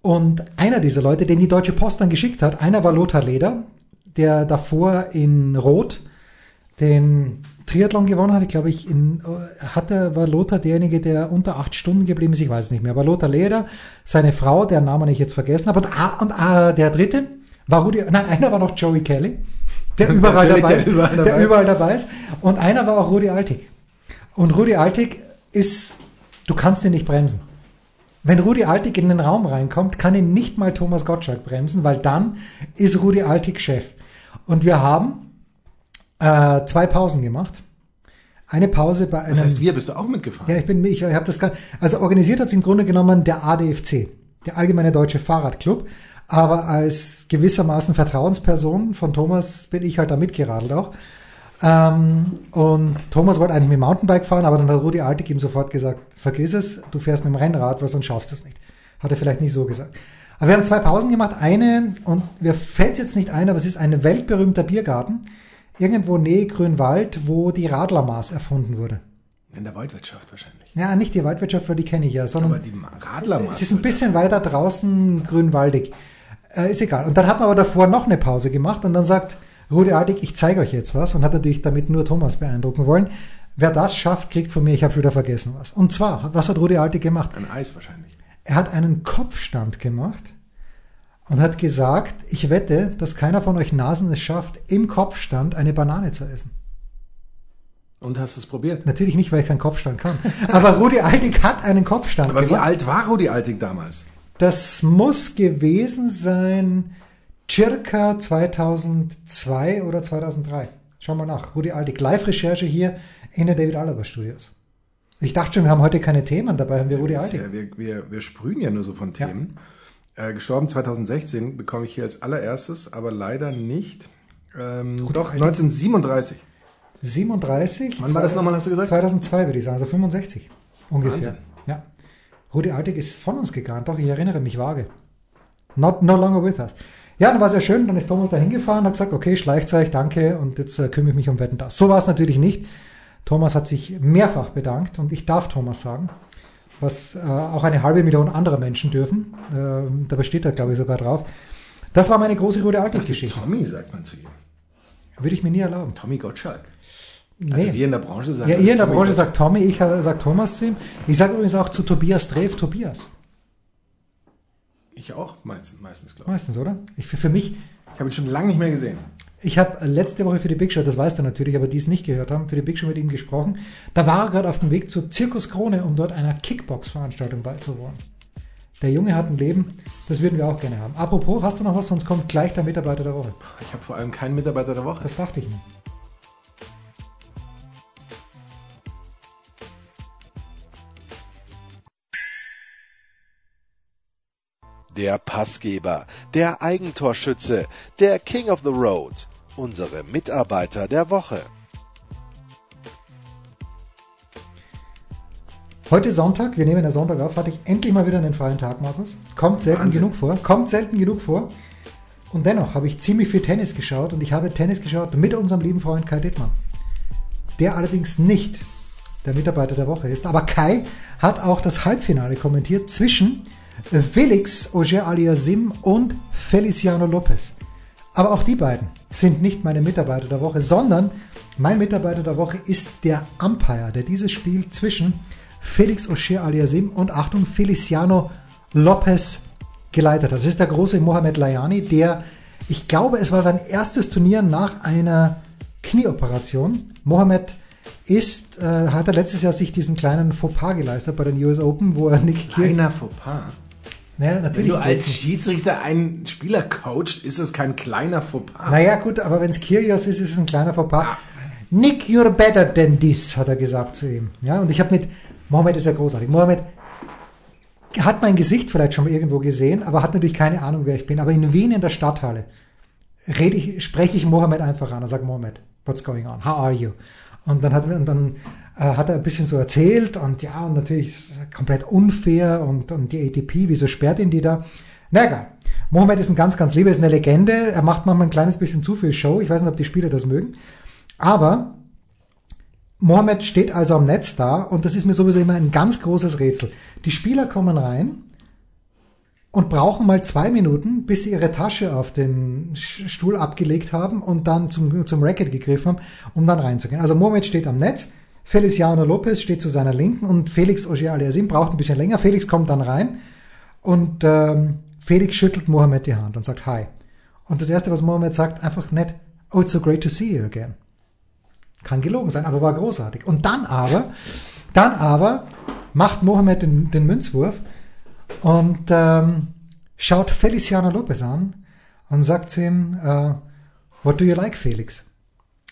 S3: Und einer dieser Leute, den die Deutsche Post dann geschickt hat, einer war Lothar Leder, der davor in Rot den Triathlon gewonnen hat. Ich glaube, ich in, hatte, war Lothar derjenige, der unter acht Stunden geblieben ist. Ich weiß nicht mehr. Aber Lothar Leder, seine Frau, deren Namen ich jetzt vergessen habe. Und, ah, und ah, der dritte war Rudi, nein, einer war noch Joey Kelly, der [laughs] überall dabei ist. Der überall dabei, der überall dabei ist. Und einer war auch Rudi Altig. Und Rudi Altig ist, du kannst ihn nicht bremsen. Wenn Rudi Altig in den Raum reinkommt, kann ihn nicht mal Thomas Gottschalk bremsen, weil dann ist Rudi Altig Chef. Und wir haben äh, zwei Pausen gemacht. Eine Pause bei einem.
S4: Das heißt, wir bist du auch mitgefahren?
S3: Ja, ich bin, ich, ich habe das, also organisiert hat es im Grunde genommen der ADFC, der Allgemeine Deutsche Fahrradclub. Aber als gewissermaßen Vertrauensperson von Thomas bin ich halt da mitgeradelt auch. Ähm, und Thomas wollte eigentlich mit dem Mountainbike fahren, aber dann hat Rudi Altig ihm sofort gesagt, vergiss es, du fährst mit dem Rennrad, weil sonst schaffst du es nicht. Hat er vielleicht nicht so gesagt. Aber wir haben zwei Pausen gemacht. Eine, und mir fällt es jetzt nicht ein, aber es ist ein weltberühmter Biergarten irgendwo Nähe Grünwald, wo die Radlermaß erfunden wurde.
S4: In der Waldwirtschaft wahrscheinlich.
S3: Ja, nicht die Waldwirtschaft, weil die kenne ich ja, sondern
S4: aber die Radlermaß.
S3: Es ist ein bisschen weiter draußen grünwaldig. Äh, ist egal. Und dann hat man aber davor noch eine Pause gemacht und dann sagt Rudi Altig, ich zeige euch jetzt was und hat natürlich damit nur Thomas beeindrucken wollen. Wer das schafft, kriegt von mir, ich habe wieder vergessen was. Und zwar, was hat Rudi Altig gemacht?
S4: Ein Eis wahrscheinlich.
S3: Er hat einen Kopfstand gemacht und hat gesagt, ich wette, dass keiner von euch Nasen es schafft, im Kopfstand eine Banane zu essen.
S4: Und hast du es probiert?
S3: Natürlich nicht, weil ich keinen Kopfstand kann. Aber Rudi Altig hat einen Kopfstand.
S4: Aber gemacht. wie alt war Rudi Altig damals?
S3: Das muss gewesen sein circa 2002 oder 2003. Schau mal nach. Rudi Altig. Live-Recherche hier in der David Alaba Studios. Ich dachte schon, wir haben heute keine Themen, dabei haben wir Rudi Altig.
S4: Ja, wir, wir, wir sprühen ja nur so von Themen. Ja. Äh, gestorben 2016 bekomme ich hier als allererstes, aber leider nicht. Ähm, Gut, doch, 1937.
S3: 37?
S4: Wann war das nochmal, hast du gesagt?
S3: 2002 würde ich sagen, also 65 ungefähr. Wahnsinn. Ja. Rudi Altig ist von uns gegangen, doch, ich erinnere mich vage. Not, no longer with us. Ja, dann war es ja schön, dann ist Thomas da hingefahren, hat gesagt, okay, Schleichzeug, danke, und jetzt äh, kümmere ich mich um Wetten das. So war es natürlich nicht. Thomas hat sich mehrfach bedankt und ich darf Thomas sagen, was äh, auch eine halbe Million anderer Menschen dürfen. Äh, da besteht er, glaube ich, sogar drauf. Das war meine große rote Altig-Geschichte.
S4: Tommy sagt man zu ihm.
S3: Würde ich mir nie erlauben.
S4: Tommy Gottschalk. Nee. Also wir in der Branche sagen.
S3: Ja, ihr in der Branche sagt Tommy, ich sage Thomas zu ihm. Ich sage übrigens auch zu Tobias Drev Tobias.
S4: Ich auch, meistens, meistens
S3: glaube ich. Meistens, oder? Ich, für, für mich.
S4: Ich habe ihn schon lange nicht mehr gesehen.
S3: Ich habe letzte Woche für die Big Show, das weißt du natürlich, aber die es nicht gehört haben, für die Big Show mit ihm gesprochen. Da war er gerade auf dem Weg zur Zirkus Krone, um dort einer Kickbox-Veranstaltung beizuwohnen. Der Junge hat ein Leben, das würden wir auch gerne haben. Apropos, hast du noch was, sonst kommt gleich der Mitarbeiter der Woche.
S4: Ich habe vor allem keinen Mitarbeiter der Woche.
S3: Das dachte ich mir.
S2: Der Passgeber, der Eigentorschütze, der King of the Road, unsere Mitarbeiter der Woche.
S3: Heute Sonntag, wir nehmen den Sonntag auf, hatte ich endlich mal wieder einen freien Tag, Markus. Kommt selten Wahnsinn. genug vor. Kommt selten genug vor. Und dennoch habe ich ziemlich viel Tennis geschaut und ich habe Tennis geschaut mit unserem lieben Freund Kai Dittmann. Der allerdings nicht der Mitarbeiter der Woche ist. Aber Kai hat auch das Halbfinale kommentiert zwischen Felix Auger-Aliassime und Feliciano Lopez. Aber auch die beiden sind nicht meine Mitarbeiter der Woche, sondern mein Mitarbeiter der Woche ist der Umpire, der dieses Spiel zwischen Felix Auger-Aliassime und Achtung Feliciano Lopez geleitet hat. Das ist der große Mohamed Layani, der, ich glaube, es war sein erstes Turnier nach einer Knieoperation. Mohamed ist, äh, hat er letztes Jahr sich diesen kleinen Fauxpas geleistet bei den US Open, wo er Nick
S4: Kleiner Fauxpas? Naja, natürlich. Wenn du als Schiedsrichter einen Spieler coacht, ist das kein kleiner Fauxpas.
S3: Naja, gut, aber wenn es Kyrgios ist, ist es ein kleiner Fauxpas. Ah. Nick, you're better than this, hat er gesagt zu ihm. Ja, und ich habe mit, Mohammed ist ja großartig. Mohammed hat mein Gesicht vielleicht schon mal irgendwo gesehen, aber hat natürlich keine Ahnung, wer ich bin. Aber in Wien in der Stadthalle rede ich, spreche ich Mohammed einfach an und sage, Mohammed, what's going on? How are you? Und dann hat, und dann hat er ein bisschen so erzählt und ja, und natürlich komplett unfair und, und die ATP, wieso sperrt ihn die da? Na egal. Mohamed ist ein ganz, ganz lieber, ist eine Legende. Er macht manchmal ein kleines bisschen zu viel Show. Ich weiß nicht, ob die Spieler das mögen. Aber Mohamed steht also am Netz da und das ist mir sowieso immer ein ganz großes Rätsel. Die Spieler kommen rein und brauchen mal zwei Minuten, bis sie ihre Tasche auf den Stuhl abgelegt haben und dann zum, zum Racket gegriffen haben, um dann reinzugehen. Also Mohamed steht am Netz, Feliciano Lopez steht zu seiner Linken und Felix Auger Aliasim braucht ein bisschen länger. Felix kommt dann rein und ähm, Felix schüttelt Mohammed die Hand und sagt Hi. Und das erste, was Mohammed sagt, einfach nett, oh, it's so great to see you again. Kann gelogen sein, aber war großartig. Und dann aber, dann aber macht Mohammed den, den Münzwurf und ähm, schaut Feliciano Lopez an und sagt zu ihm, uh, what do you like, Felix?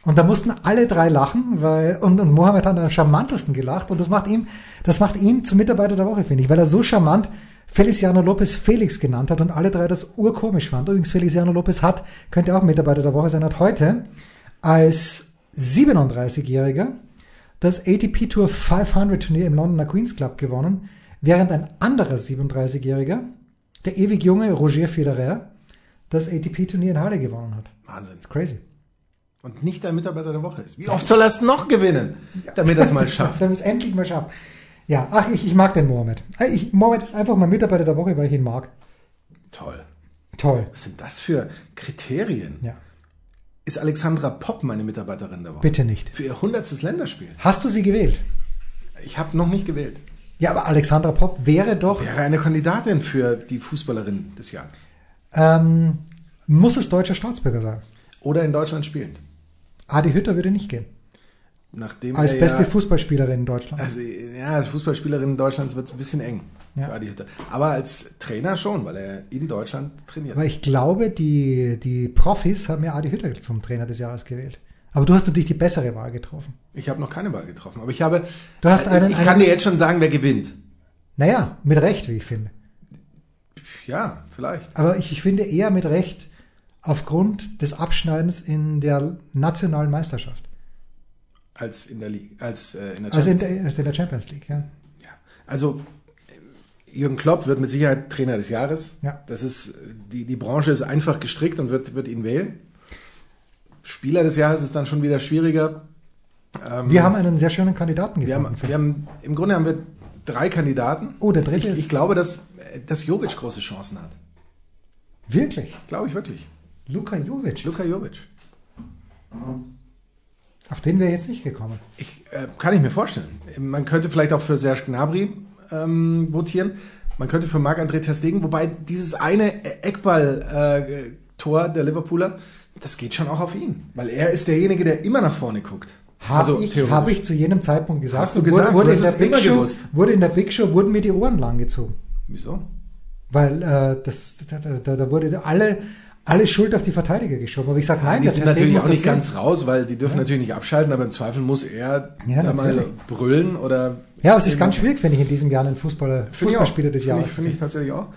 S3: Und da mussten alle drei lachen, weil, und, und Mohammed hat am charmantesten gelacht und das macht ihm, das macht ihn zum Mitarbeiter der Woche, finde ich, weil er so charmant Feliciano Lopez Felix genannt hat und alle drei das urkomisch fanden. Übrigens, Feliciano Lopez hat, könnte auch Mitarbeiter der Woche sein, hat heute als 37-Jähriger das ATP Tour 500 Turnier im Londoner Queen's Club gewonnen, während ein anderer 37-Jähriger, der ewig junge Roger Federer, das ATP Turnier in Halle gewonnen hat.
S4: Wahnsinn.
S3: Das ist crazy
S4: und nicht der Mitarbeiter der Woche ist. Wie oft soll er es noch gewinnen, damit er es mal schafft? [laughs]
S3: damit es endlich mal schafft. Ja, ach, ich, ich mag den Mohammed. Äh, ich, Mohammed ist einfach mein Mitarbeiter der Woche, weil ich ihn mag.
S4: Toll.
S3: Toll.
S4: Was sind das für Kriterien?
S3: Ja.
S4: Ist Alexandra Popp meine Mitarbeiterin der Woche?
S3: Bitte nicht.
S4: Für ihr hundertstes Länderspiel.
S3: Hast du sie gewählt?
S4: Ich habe noch nicht gewählt.
S3: Ja, aber Alexandra Popp wäre doch.
S4: Wäre eine Kandidatin für die Fußballerin des Jahres.
S3: Ähm, muss es deutscher Staatsbürger sein?
S4: Oder in Deutschland spielend.
S3: Adi Hütter würde nicht gehen.
S4: Nachdem
S3: als beste
S4: ja,
S3: Fußballspielerin in Deutschland.
S4: Also, ja, als Fußballspielerin in Deutschland wird es ein bisschen eng ja. für Adi Hütter. Aber als Trainer schon, weil er in Deutschland trainiert.
S3: Aber ich glaube, die, die Profis haben ja Adi Hütter zum Trainer des Jahres gewählt. Aber du hast natürlich die bessere Wahl getroffen.
S4: Ich habe noch keine Wahl getroffen, aber ich habe.
S3: Du hast einen,
S4: ich kann
S3: einen,
S4: dir jetzt schon sagen, wer gewinnt.
S3: Naja, mit Recht, wie ich finde.
S4: Ja, vielleicht.
S3: Aber ich, ich finde eher mit Recht aufgrund des Abschneidens in der nationalen Meisterschaft.
S4: Als in der League, als äh, in
S3: der Champions League. Also in der, Champions League, ja.
S4: ja. Also Jürgen Klopp wird mit Sicherheit Trainer des Jahres.
S3: Ja.
S4: Das ist die, die Branche ist einfach gestrickt und wird, wird ihn wählen. Spieler des Jahres ist dann schon wieder schwieriger.
S3: Ähm, wir haben einen sehr schönen Kandidaten
S4: gefunden. Wir haben, wir haben, Im Grunde haben wir drei Kandidaten.
S3: Oh, der dritte
S4: ich,
S3: ist.
S4: Ich glaube, dass, dass Jovic große Chancen hat.
S3: Wirklich?
S4: Glaube ich wirklich.
S3: Luka Jovic.
S4: Luka Jovic.
S3: Auf den wäre jetzt nicht gekommen.
S4: Ich, äh, kann ich mir vorstellen. Man könnte vielleicht auch für Serge Gnabry ähm, votieren. Man könnte für Marc-André Ter Stegen, wobei dieses eine Eckball-Tor äh, der Liverpooler, Das geht schon auch auf ihn, weil er ist derjenige, der immer nach vorne guckt.
S3: Habe also, ich, hab ich zu jenem Zeitpunkt gesagt.
S4: Hast du gesagt?
S3: Wurde, wurde,
S4: du
S3: in der Big Show, wurde in der Big Show wurden mir die Ohren lang gezogen.
S4: Wieso?
S3: Weil äh, das, da, da, da wurde alle alle Schuld auf die Verteidiger geschoben. Aber ich sage nein,
S4: die sind natürlich auch nicht ganz raus, weil die dürfen ja. natürlich nicht abschalten, aber im Zweifel muss er ja, da mal brüllen oder.
S3: Ja, aber es ist ganz schwierig, finde ich, in diesem Jahr einen Fußballer, Fußballspieler des Jahres.
S4: Finde ich, find ich tatsächlich auch.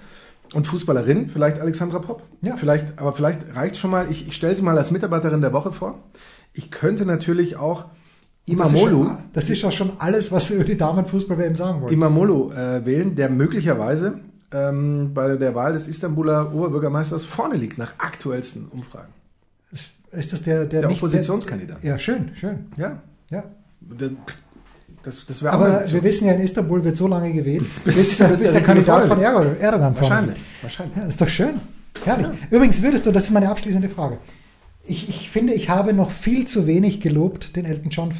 S4: Und Fußballerin, vielleicht Alexandra Popp. Ja. Vielleicht, aber vielleicht reicht schon mal, ich, ich stelle sie mal als Mitarbeiterin der Woche vor. Ich könnte natürlich auch
S3: Imamolu. Das, das ist ja schon alles, was wir über die Damenfußball-WM sagen wollen.
S4: Imamolu äh, wählen, der möglicherweise ähm, bei der Wahl des Istanbuler Oberbürgermeisters vorne liegt, nach aktuellsten Umfragen.
S3: Ist das der,
S4: der, der Oppositionskandidat?
S3: ja, schön, schön.
S4: Ja.
S3: ja.
S4: Das, das
S3: Aber wir wissen ja, in Istanbul wird so lange gewählt, [laughs] bis, bis, der, bis der, der Kandidat von Erdogan
S4: vorne Wahrscheinlich. Wahrscheinlich.
S3: Ja, ist doch schön. Herrlich. Ja. Übrigens würdest du, das ist meine abschließende Frage. Ich, ich finde, ich habe noch viel zu wenig gelobt den Elton John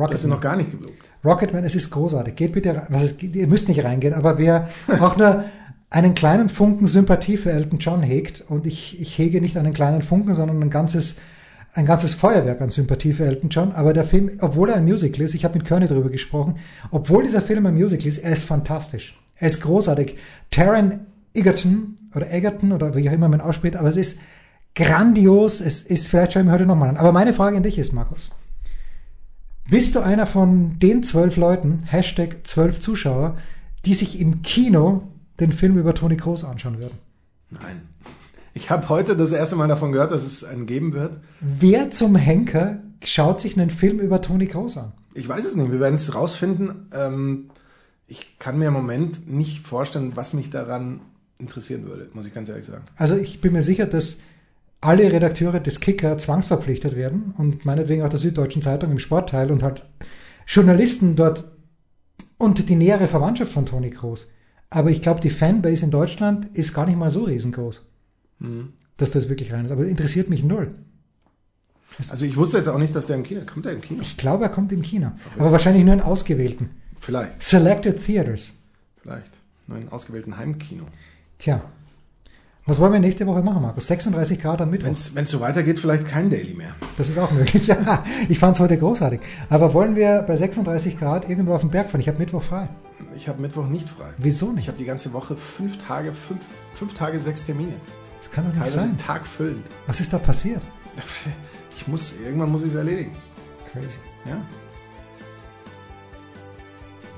S4: Rocketman. Das ist noch gar nicht gelobt.
S3: Rocketman, es ist großartig. Geht bitte, was ist, ihr müsst nicht reingehen, aber wer auch nur einen kleinen Funken Sympathie für Elton John hegt, und ich, ich hege nicht einen kleinen Funken, sondern ein ganzes, ein ganzes Feuerwerk an Sympathie für Elton John, aber der Film, obwohl er ein Musical ist, ich habe mit Kearney darüber gesprochen, obwohl dieser Film ein Musical ist, er ist fantastisch. Er ist großartig. Taron Egerton oder Egerton oder wie auch immer man ausspricht, aber es ist grandios. Es ist, vielleicht schauen wir heute nochmal an. Aber meine Frage an dich ist, Markus. Bist du einer von den zwölf Leuten, Hashtag zwölf Zuschauer, die sich im Kino den Film über Toni Kroos anschauen würden?
S4: Nein. Ich habe heute das erste Mal davon gehört, dass es einen geben wird.
S3: Wer zum Henker schaut sich einen Film über Toni Kroos an?
S4: Ich weiß es nicht. Wir werden es rausfinden. Ähm, ich kann mir im Moment nicht vorstellen, was mich daran interessieren würde, muss ich ganz ehrlich sagen.
S3: Also ich bin mir sicher, dass alle Redakteure des Kicker zwangsverpflichtet werden und meinetwegen auch der Süddeutschen Zeitung im Sportteil und halt Journalisten dort und die nähere Verwandtschaft von Toni Kroos. Aber ich glaube, die Fanbase in Deutschland ist gar nicht mal so riesengroß, mhm. dass das wirklich rein ist. Aber interessiert mich null.
S4: Also ich wusste jetzt auch nicht, dass der im Kino kommt. Der im Kino?
S3: Ich glaube, er kommt im Kino. Verrückt. Aber wahrscheinlich nur in ausgewählten.
S4: Vielleicht.
S3: Selected Theaters.
S4: Vielleicht. Nur in ausgewählten Heimkino.
S3: Tja. Was wollen wir nächste Woche machen, Markus? 36 Grad am Mittwoch.
S4: Wenn es so weitergeht, vielleicht kein Daily mehr.
S3: Das ist auch möglich, [laughs] ja. Ich fand es heute großartig. Aber wollen wir bei 36 Grad irgendwo auf den Berg fahren? Ich habe Mittwoch frei.
S4: Ich habe Mittwoch nicht frei.
S3: Wieso nicht?
S4: Ich habe die ganze Woche fünf Tage, fünf, fünf Tage, sechs Termine.
S3: Das kann doch nicht Teilweise sein.
S4: Tag füllend.
S3: Was ist da passiert? [laughs]
S4: Ich muss, irgendwann muss ich es erledigen.
S3: Crazy.
S4: Ja.